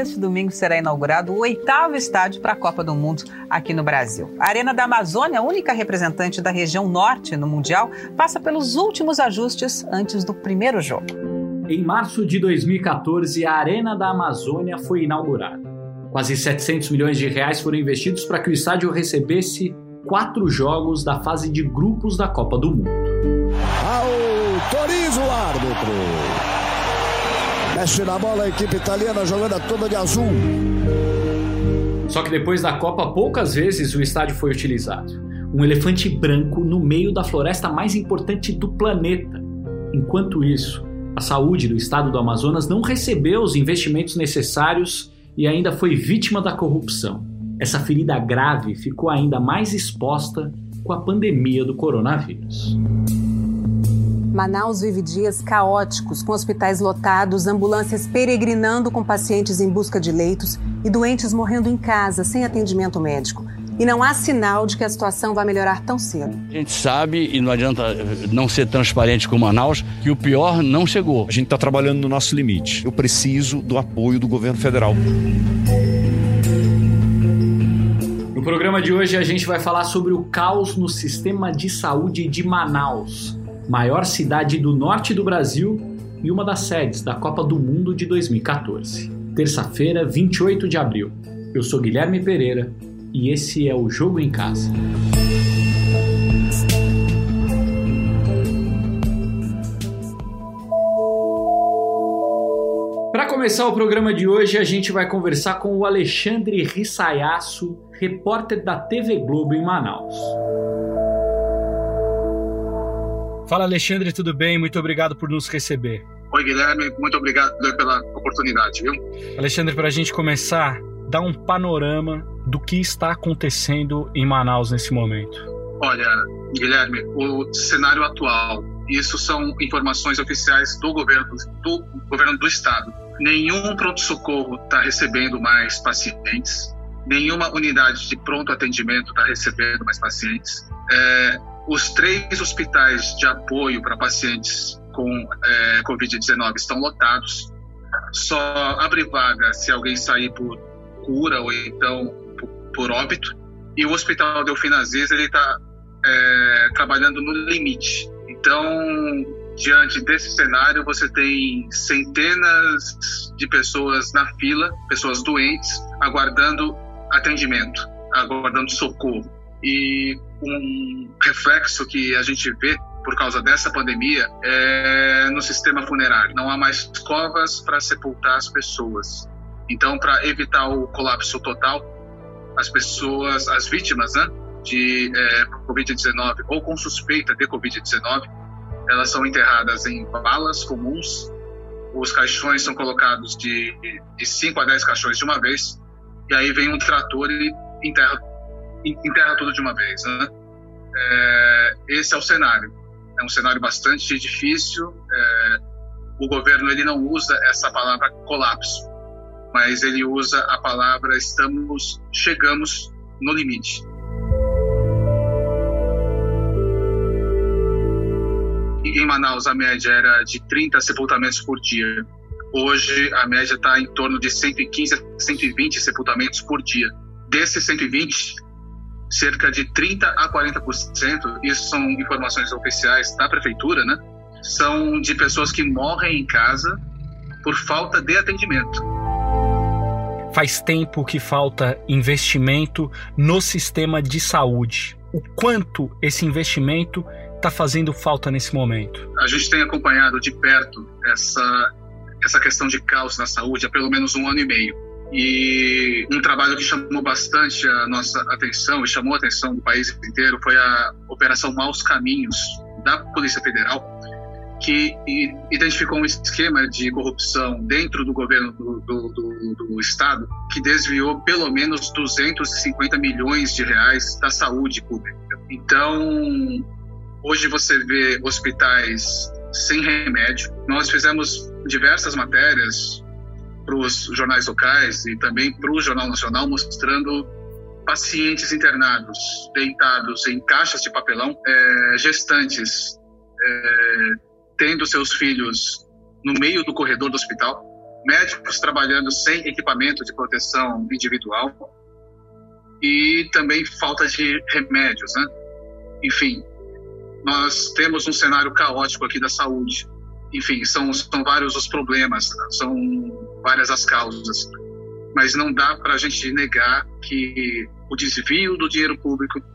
neste domingo será inaugurado o oitavo estádio para a Copa do Mundo aqui no Brasil. A Arena da Amazônia, única representante da região norte no Mundial, passa pelos últimos ajustes antes do primeiro jogo. Em março de 2014, a Arena da Amazônia foi inaugurada. Quase 700 milhões de reais foram investidos para que o estádio recebesse quatro jogos da fase de grupos da Copa do Mundo. Autoriza o árbitro. Mexe na bola a equipe italiana jogando toda de azul. Só que depois da Copa, poucas vezes o estádio foi utilizado. Um elefante branco no meio da floresta mais importante do planeta. Enquanto isso, a saúde do estado do Amazonas não recebeu os investimentos necessários e ainda foi vítima da corrupção. Essa ferida grave ficou ainda mais exposta com a pandemia do coronavírus. Manaus vive dias caóticos, com hospitais lotados, ambulâncias peregrinando com pacientes em busca de leitos e doentes morrendo em casa, sem atendimento médico. E não há sinal de que a situação vai melhorar tão cedo. A gente sabe, e não adianta não ser transparente com Manaus, que o pior não chegou. A gente está trabalhando no nosso limite. Eu preciso do apoio do governo federal. No programa de hoje a gente vai falar sobre o caos no sistema de saúde de Manaus, maior cidade do norte do Brasil e uma das sedes da Copa do Mundo de 2014. Terça-feira, 28 de abril. Eu sou Guilherme Pereira e esse é o Jogo em Casa. Para começar o programa de hoje, a gente vai conversar com o Alexandre Rissayasso, repórter da TV Globo em Manaus. Fala Alexandre, tudo bem? Muito obrigado por nos receber. Oi Guilherme, muito obrigado pela oportunidade, viu? Alexandre, para a gente começar, dá um panorama do que está acontecendo em Manaus nesse momento. Olha, Guilherme, o cenário atual, isso são informações oficiais do governo do governo do estado. Nenhum pronto-socorro está recebendo mais pacientes nenhuma unidade de pronto atendimento está recebendo mais pacientes. É, os três hospitais de apoio para pacientes com é, Covid-19 estão lotados. Só abre vaga se alguém sair por cura ou então por, óbito. E o Hospital Delfim Aziz está é, trabalhando no limite. Então, diante desse cenário, você tem centenas de pessoas na fila, pessoas doentes, aguardando atendimento, aguardando socorro. E um reflexo que a gente vê por causa dessa pandemia é no sistema funerário. Não há mais covas para sepultar as pessoas. Então, para evitar o colapso total, as pessoas, as vítimas né, de é, Covid-19 ou com suspeita de Covid-19, elas são enterradas em balas comuns. Os caixões são colocados de, de 5 a 10 caixões de uma vez e aí vem um trator e enterra, enterra tudo de uma vez. Né? É, esse é o cenário. É um cenário bastante difícil. É, o governo ele não usa essa palavra colapso, mas ele usa a palavra estamos, chegamos no limite. em Manaus a média era de 30 sepultamentos por dia. Hoje a média está em torno de 115 a 120 sepultamentos por dia. Desses 120, cerca de 30 a 40%, isso são informações oficiais da prefeitura, né? São de pessoas que morrem em casa por falta de atendimento. Faz tempo que falta investimento no sistema de saúde. O quanto esse investimento está fazendo falta nesse momento? A gente tem acompanhado de perto essa essa questão de caos na saúde há pelo menos um ano e meio. E um trabalho que chamou bastante a nossa atenção e chamou a atenção do país inteiro foi a Operação Maus Caminhos da Polícia Federal, que identificou um esquema de corrupção dentro do governo do, do, do, do, Estado que desviou pelo menos 250 milhões de reais da saúde pública. Então, hoje você vê hospitais sem remédio. Nós fizemos diversas matérias para os jornais locais e também para o Jornal Nacional mostrando pacientes internados, deitados em caixas de papelão, é, gestantes, é, tendo seus filhos no meio do corredor do hospital, médicos trabalhando sem equipamento de proteção individual e também falta de remédios, né? Enfim, nós temos um cenário caótico aqui da saúde. Enfim, são, são vários os problemas, são várias as causas. Mas não dá para a gente negar que o desvio do dinheiro público está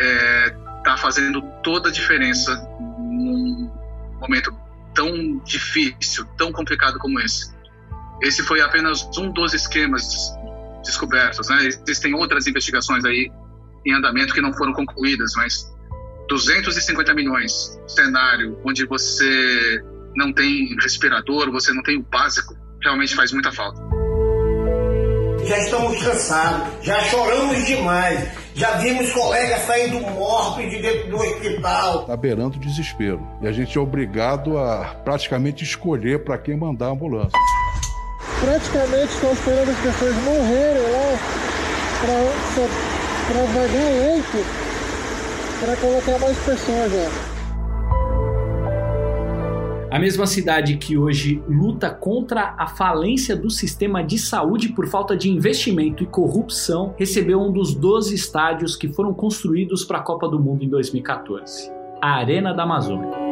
é, tá fazendo toda a diferença num momento tão difícil, tão complicado como esse. Esse foi apenas um dos esquemas descobertos, né? Existem outras investigações aí em andamento que não foram concluídas, mas 250 milhões, cenário onde você não tem respirador, você não tem o básico, realmente faz muita falta. Já estamos cansados, já choramos demais, já vimos colegas saindo mortos de dentro do hospital. Está beirando o desespero. E a gente é obrigado a praticamente escolher para quem mandar a ambulância. Praticamente estão esperando as pessoas morrerem lá para vagar leito para colocar mais pessoas lá. A mesma cidade que hoje luta contra a falência do sistema de saúde por falta de investimento e corrupção recebeu um dos 12 estádios que foram construídos para a Copa do Mundo em 2014 a Arena da Amazônia.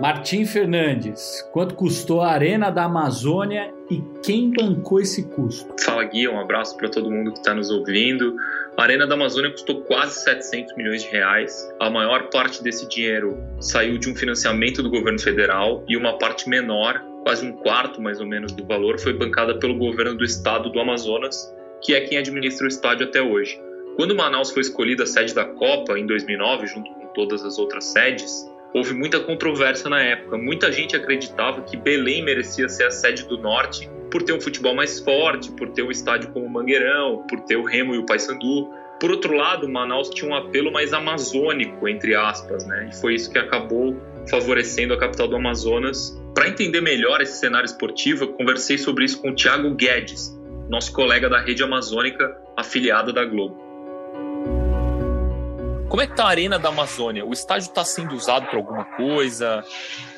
Martim Fernandes, quanto custou a Arena da Amazônia e quem bancou esse custo? Fala Gui, um abraço para todo mundo que está nos ouvindo. A Arena da Amazônia custou quase 700 milhões de reais. A maior parte desse dinheiro saiu de um financiamento do governo federal e uma parte menor, quase um quarto mais ou menos do valor, foi bancada pelo governo do estado do Amazonas, que é quem administra o estádio até hoje. Quando Manaus foi escolhida a sede da Copa em 2009, junto com todas as outras sedes, houve muita controvérsia na época. Muita gente acreditava que Belém merecia ser a sede do Norte por ter um futebol mais forte, por ter um estádio como o Mangueirão, por ter o Remo e o Paysandu. Por outro lado, Manaus tinha um apelo mais amazônico, entre aspas, né? E foi isso que acabou favorecendo a capital do Amazonas. Para entender melhor esse cenário esportivo, eu conversei sobre isso com o Thiago Guedes, nosso colega da Rede Amazônica, afiliada da Globo. Como é que tá a Arena da Amazônia? O estádio está sendo usado para alguma coisa?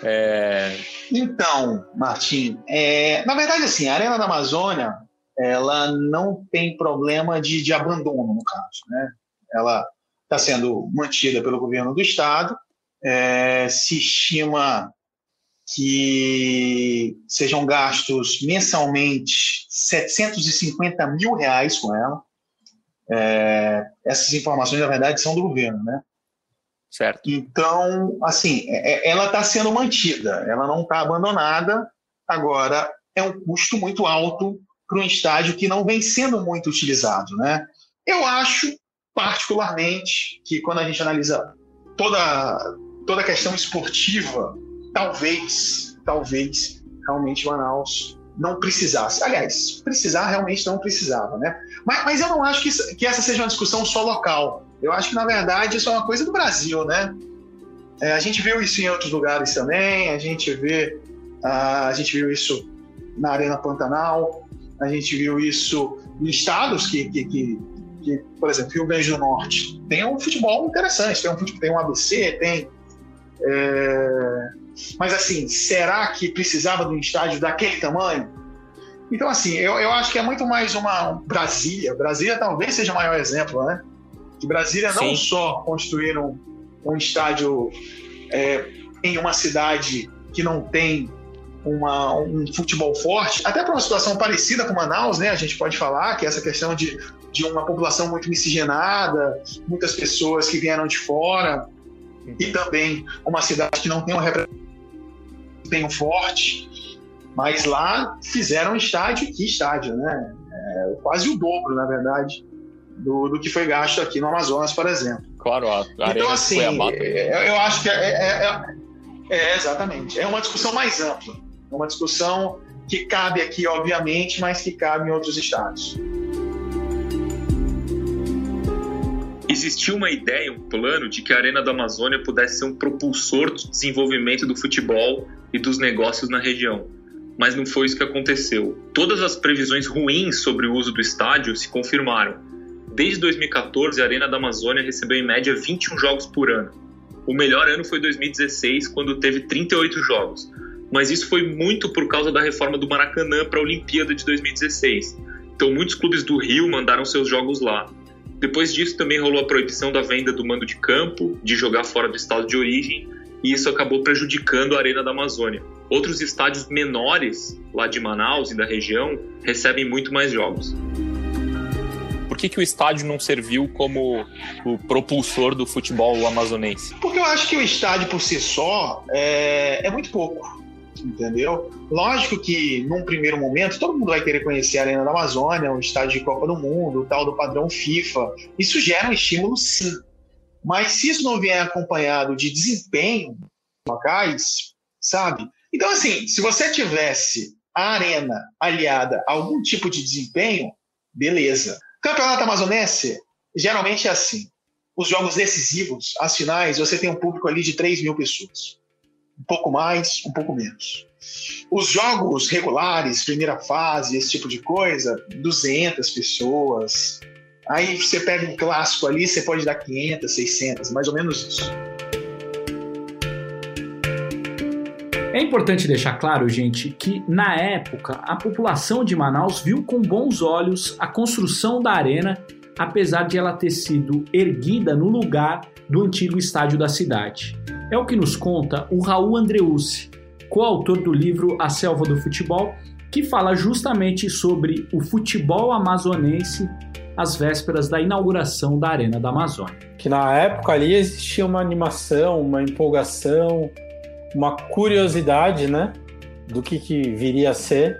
É... Então, Martim, é... na verdade, assim, a Arena da Amazônia ela não tem problema de, de abandono, no caso. Né? Ela está sendo mantida pelo governo do estado. É... se estima que sejam gastos mensalmente 750 mil reais com ela. É, essas informações, na verdade, são do governo, né? Certo. Então, assim, é, é ela está sendo mantida, ela não está abandonada. Agora, é um custo muito alto para um estádio que não vem sendo muito utilizado, né? Eu acho, particularmente, que quando a gente analisa toda, toda a questão esportiva, talvez, talvez, realmente Manaus não precisasse. Aliás, precisar realmente não precisava, né? Mas, mas eu não acho que, que, essa seja uma discussão só local. Eu acho que, na verdade, isso é uma coisa do Brasil, né? É, a gente viu isso em outros lugares também, a gente vê, uh, a gente viu isso na Arena Pantanal, a gente viu isso em estados que, que, que, que por exemplo, Rio Grande do Norte tem um futebol interessante, tem um, tem um ABC, tem... É, mas assim, será que precisava de um estádio daquele tamanho? Então, assim, eu, eu acho que é muito mais uma Brasília. Brasília talvez seja o maior exemplo, né? Que Brasília não Sim. só construir um, um estádio é, em uma cidade que não tem uma, um futebol forte, até para uma situação parecida com Manaus, né? A gente pode falar que essa questão de, de uma população muito miscigenada, muitas pessoas que vieram de fora, e também uma cidade que não tem um representação forte, mas lá fizeram estádio, que estádio, né? É, quase o dobro, na verdade, do, do que foi gasto aqui no Amazonas, por exemplo. Claro, a Então, assim, é, eu acho que é, é, é, é, exatamente. É uma discussão mais ampla. É uma discussão que cabe aqui, obviamente, mas que cabe em outros estados. Existia uma ideia, um plano de que a Arena da Amazônia pudesse ser um propulsor de desenvolvimento do futebol e dos negócios na região mas não foi isso que aconteceu. Todas as previsões ruins sobre o uso do estádio se confirmaram. Desde 2014, a Arena da Amazônia recebeu em média 21 jogos por ano. O melhor ano foi 2016, quando teve 38 jogos. mas isso foi muito por causa da reforma do Maracanã para a Olimpíada de 2016. Então, muitos clubes do Rio mandaram seus jogos lá. Depois disso, também rolou a proibição da venda do mando de campo, de jogar fora do estado de origem, e isso acabou prejudicando a Arena da Amazônia. Outros estádios menores, lá de Manaus e da região, recebem muito mais jogos. Por que, que o estádio não serviu como o propulsor do futebol amazonense? Porque eu acho que o estádio por si só é, é muito pouco entendeu? Lógico que num primeiro momento todo mundo vai querer conhecer a Arena da Amazônia, o estádio de Copa do Mundo, o tal do padrão FIFA. Isso gera um estímulo, sim. Mas se isso não vier acompanhado de desempenho locais, sabe? Então, assim, se você tivesse a arena aliada a algum tipo de desempenho, beleza. Campeonato Amazonense, geralmente é assim. Os jogos decisivos, as finais, você tem um público ali de 3 mil pessoas um pouco mais, um pouco menos. Os jogos regulares, primeira fase, esse tipo de coisa, 200 pessoas. Aí você pega um clássico ali, você pode dar 500, 600, mais ou menos isso. É importante deixar claro, gente, que na época a população de Manaus viu com bons olhos a construção da arena, apesar de ela ter sido erguida no lugar do antigo estádio da cidade. É o que nos conta o Raul Andreucci, coautor do livro A Selva do Futebol, que fala justamente sobre o futebol amazonense às vésperas da inauguração da Arena da Amazônia. Que na época ali existia uma animação, uma empolgação, uma curiosidade, né, do que, que viria a ser.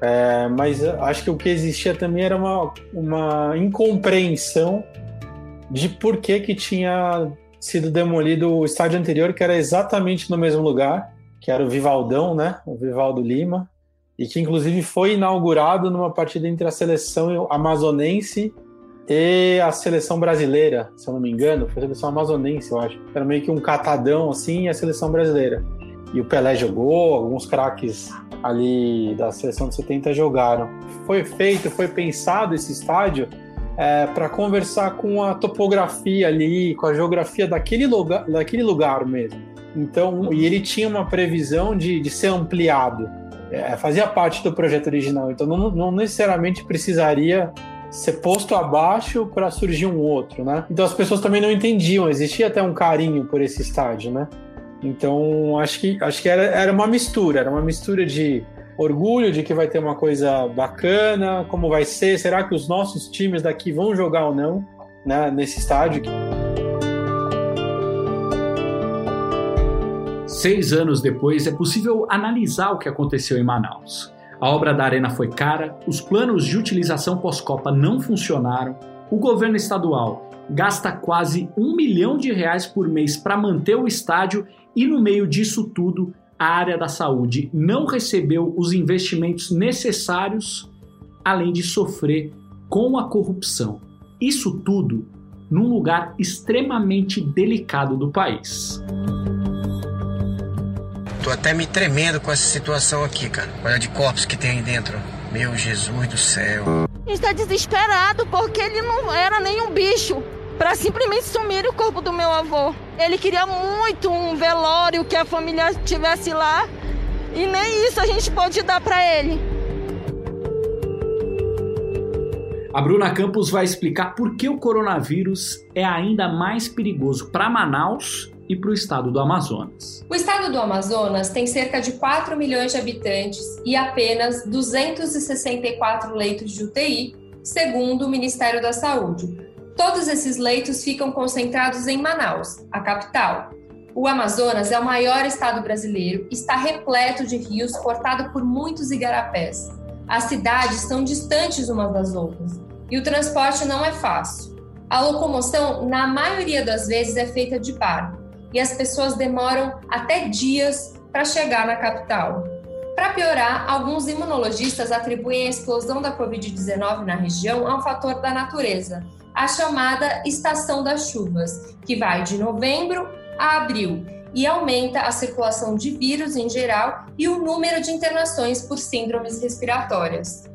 É, mas acho que o que existia também era uma, uma incompreensão de por que, que tinha sido demolido o estádio anterior, que era exatamente no mesmo lugar, que era o Vivaldão, né? O Vivaldo Lima, e que inclusive foi inaugurado numa partida entre a seleção amazonense e a seleção brasileira, se eu não me engano, foi a seleção amazonense, eu acho. Era meio que um catadão assim e a seleção brasileira. E o Pelé jogou, alguns craques ali da seleção de 70 jogaram. Foi feito, foi pensado esse estádio é, para conversar com a topografia ali, com a geografia daquele lugar, daquele lugar mesmo. Então, e ele tinha uma previsão de, de ser ampliado. É, fazia parte do projeto original, então não, não necessariamente precisaria ser posto abaixo para surgir um outro, né? Então as pessoas também não entendiam, existia até um carinho por esse estádio, né? Então acho que acho que era, era uma mistura, era uma mistura de orgulho de que vai ter uma coisa bacana, como vai ser, será que os nossos times daqui vão jogar ou não né, nesse estádio? Seis anos depois, é possível analisar o que aconteceu em Manaus. A obra da arena foi cara, os planos de utilização pós-Copa não funcionaram, o governo estadual gasta quase um milhão de reais por mês para manter o estádio e, no meio disso tudo, a área da saúde não recebeu os investimentos necessários, além de sofrer com a corrupção. Isso tudo num lugar extremamente delicado do país. Tô até me tremendo com essa situação aqui, cara. Olha de corpos que tem aí dentro. Meu Jesus do céu. Está desesperado porque ele não era nem um bicho para simplesmente sumir o corpo do meu avô. Ele queria muito um velório que a família tivesse lá e nem isso a gente pode dar para ele. A Bruna Campos vai explicar por que o coronavírus é ainda mais perigoso para Manaus e para o estado do Amazonas. O estado do Amazonas tem cerca de 4 milhões de habitantes e apenas 264 leitos de UTI, segundo o Ministério da Saúde. Todos esses leitos ficam concentrados em Manaus, a capital. O Amazonas é o maior estado brasileiro, está repleto de rios, cortado por muitos igarapés. As cidades são distantes umas das outras e o transporte não é fácil. A locomoção, na maioria das vezes, é feita de barco e as pessoas demoram até dias para chegar na capital. Para piorar, alguns imunologistas atribuem a explosão da Covid-19 na região a um fator da natureza, a chamada estação das chuvas, que vai de novembro a abril e aumenta a circulação de vírus em geral e o número de internações por síndromes respiratórias.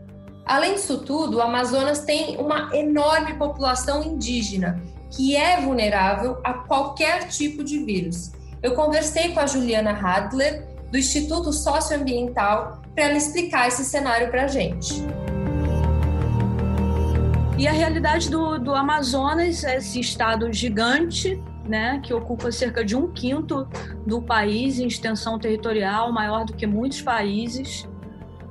Além disso tudo, o Amazonas tem uma enorme população indígena que é vulnerável a qualquer tipo de vírus. Eu conversei com a Juliana Hadler, do Instituto Socioambiental, para ela explicar esse cenário para a gente. E a realidade do, do Amazonas esse estado gigante, né, que ocupa cerca de um quinto do país em extensão territorial, maior do que muitos países.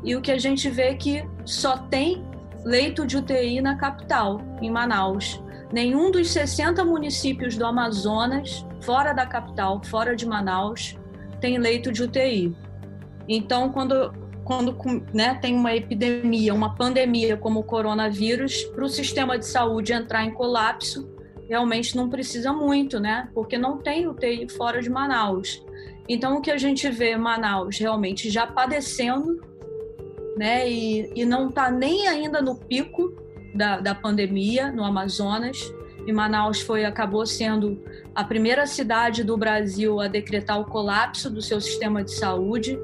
E o que a gente vê é que só tem leito de UTI na capital, em Manaus. Nenhum dos 60 municípios do Amazonas, fora da capital, fora de Manaus, tem leito de UTI. Então, quando, quando né, tem uma epidemia, uma pandemia como o coronavírus, para o sistema de saúde entrar em colapso, realmente não precisa muito, né? Porque não tem UTI fora de Manaus. Então, o que a gente vê Manaus realmente já padecendo, né? E, e não está nem ainda no pico da, da pandemia no Amazonas. E Manaus foi acabou sendo a primeira cidade do Brasil a decretar o colapso do seu sistema de saúde.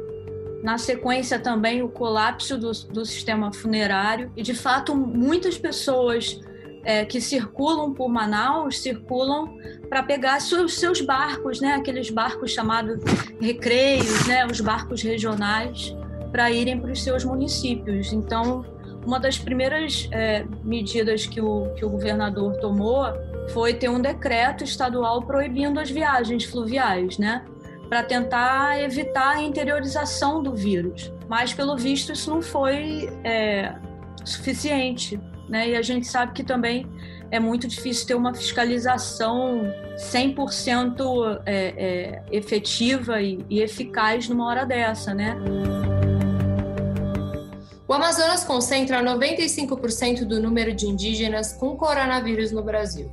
Na sequência, também o colapso do, do sistema funerário. E, de fato, muitas pessoas é, que circulam por Manaus circulam para pegar seus, barcos, né? aqueles barcos chamados recreios, né? os barcos regionais, para irem para os seus municípios. Então, uma das primeiras é, medidas que o, que o governador tomou foi ter um decreto estadual proibindo as viagens fluviais, né? Para tentar evitar a interiorização do vírus. Mas, pelo visto, isso não foi é, suficiente. Né? E a gente sabe que também é muito difícil ter uma fiscalização 100% é, é, efetiva e, e eficaz numa hora dessa, né? O Amazonas concentra 95% do número de indígenas com coronavírus no Brasil.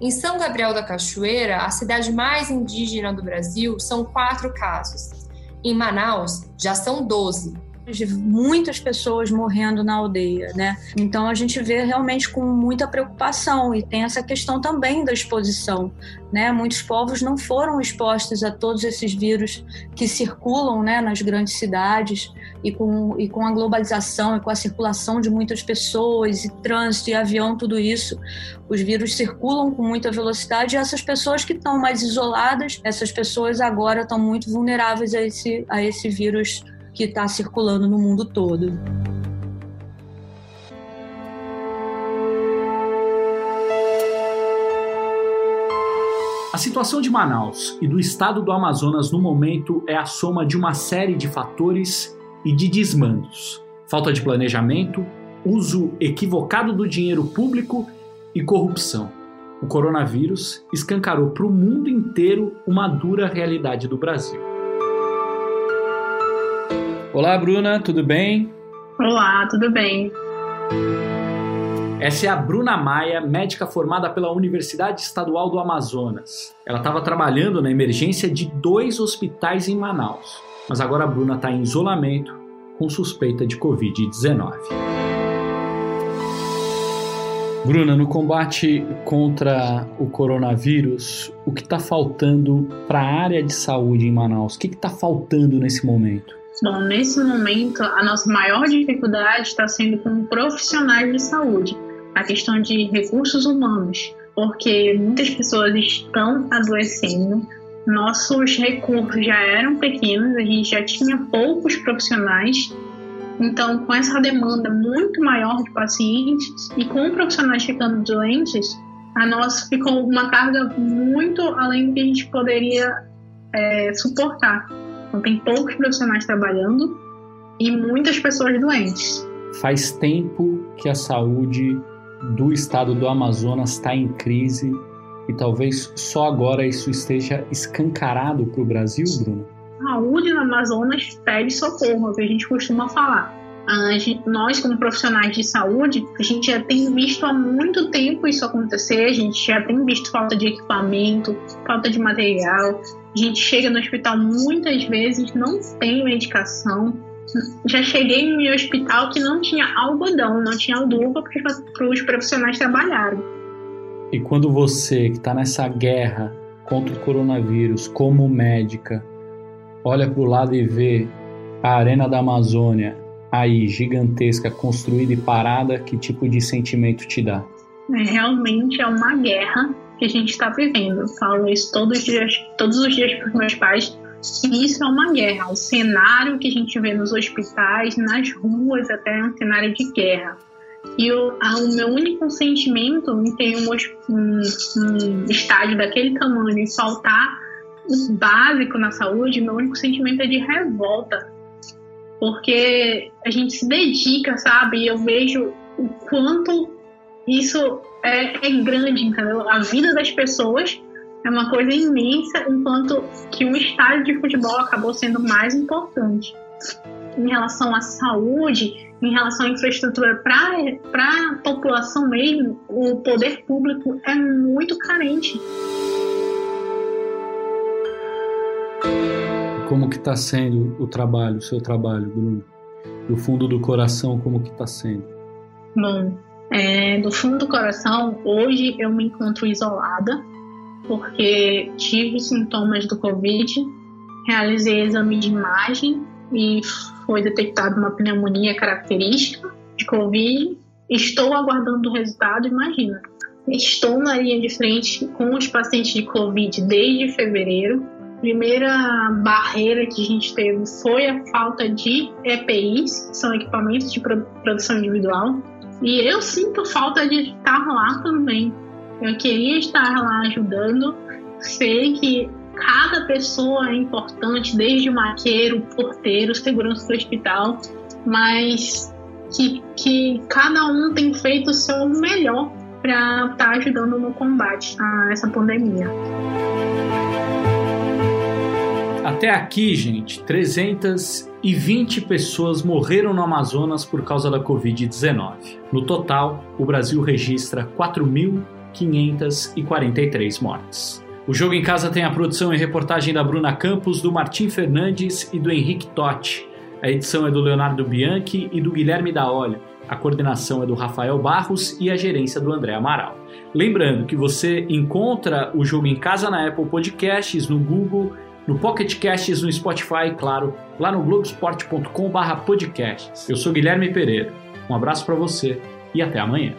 Em São Gabriel da Cachoeira, a cidade mais indígena do Brasil, são quatro casos. Em Manaus, já são 12, de muitas pessoas morrendo na aldeia, né? Então a gente vê realmente com muita preocupação e tem essa questão também da exposição, né? Muitos povos não foram expostos a todos esses vírus que circulam, né, nas grandes cidades e com e com a globalização e com a circulação de muitas pessoas e trânsito e avião, tudo isso, os vírus circulam com muita velocidade e essas pessoas que estão mais isoladas, essas pessoas agora estão muito vulneráveis a esse a esse vírus que está circulando no mundo todo. A situação de Manaus e do estado do Amazonas no momento é a soma de uma série de fatores e de desmandos. Falta de planejamento, uso equivocado do dinheiro público e corrupção. O coronavírus escancarou para o mundo inteiro uma dura realidade do Brasil. Olá, Bruna, tudo bem? Olá, tudo bem. Essa é a Bruna Maia, médica formada pela Universidade Estadual do Amazonas. Ela estava trabalhando na emergência de dois hospitais em Manaus, mas agora a Bruna está em isolamento com suspeita de Covid-19. Bruna, no combate contra o coronavírus, o que está faltando para a área de saúde em Manaus? O que está faltando nesse momento? Bom, nesse momento, a nossa maior dificuldade está sendo com profissionais de saúde, a questão de recursos humanos, porque muitas pessoas estão adoecendo, nossos recursos já eram pequenos, a gente já tinha poucos profissionais, então com essa demanda muito maior de pacientes e com profissionais ficando doentes, a nossa ficou uma carga muito além do que a gente poderia é, suportar. Então, tem poucos profissionais trabalhando e muitas pessoas doentes. Faz tempo que a saúde do estado do Amazonas está em crise e talvez só agora isso esteja escancarado para o Brasil, Bruno? Saúde no Amazonas pede socorro, é o que a gente costuma falar. Nós, como profissionais de saúde, a gente já tem visto há muito tempo isso acontecer, a gente já tem visto falta de equipamento, falta de material, a gente chega no hospital muitas vezes, não tem medicação. Já cheguei em um hospital que não tinha algodão, não tinha luva para os profissionais trabalharem. E quando você que está nessa guerra contra o coronavírus, como médica, olha para o lado e vê a Arena da Amazônia aí gigantesca, construída e parada, que tipo de sentimento te dá? É, realmente é uma guerra que a gente está vivendo. Eu falo isso todos os dias, todos os dias para os meus pais. E isso é uma guerra. O cenário que a gente vê nos hospitais, nas ruas, até é um cenário de guerra. E a, o meu único sentimento em ter um, um, um estádio daquele tamanho e faltar o básico na saúde, meu único sentimento é de revolta. Porque a gente se dedica, sabe? E eu vejo o quanto isso é, é grande, entendeu? A vida das pessoas é uma coisa imensa, enquanto que um estádio de futebol acabou sendo mais importante. Em relação à saúde, em relação à infraestrutura para a população mesmo, o poder público é muito carente. Como que está sendo o trabalho, o seu trabalho, Bruno? Do fundo do coração, como que está sendo? Bom, é, do fundo do coração, hoje eu me encontro isolada, porque tive sintomas do Covid, realizei exame de imagem e foi detectada uma pneumonia característica de Covid. Estou aguardando o resultado, imagina. Estou na linha de frente com os pacientes de Covid desde fevereiro. Primeira barreira que a gente teve foi a falta de EPIs, que são equipamentos de produção individual. E eu sinto falta de estar lá também. Eu queria estar lá ajudando. Sei que cada pessoa é importante, desde o maqueiro, porteiro, segurança do hospital, mas que, que cada um tem feito o seu melhor para estar tá ajudando no combate a essa pandemia. Até aqui, gente, 320 pessoas morreram no Amazonas por causa da Covid-19. No total, o Brasil registra 4.543 mortes. O Jogo em Casa tem a produção e reportagem da Bruna Campos, do Martim Fernandes e do Henrique Totti. A edição é do Leonardo Bianchi e do Guilherme Daolio. A coordenação é do Rafael Barros e a gerência do André Amaral. Lembrando que você encontra o Jogo em Casa na Apple Podcasts, no Google, no Pocket Casts, no Spotify e, claro, lá no globesport.com/podcasts. Eu sou Guilherme Pereira. Um abraço para você e até amanhã.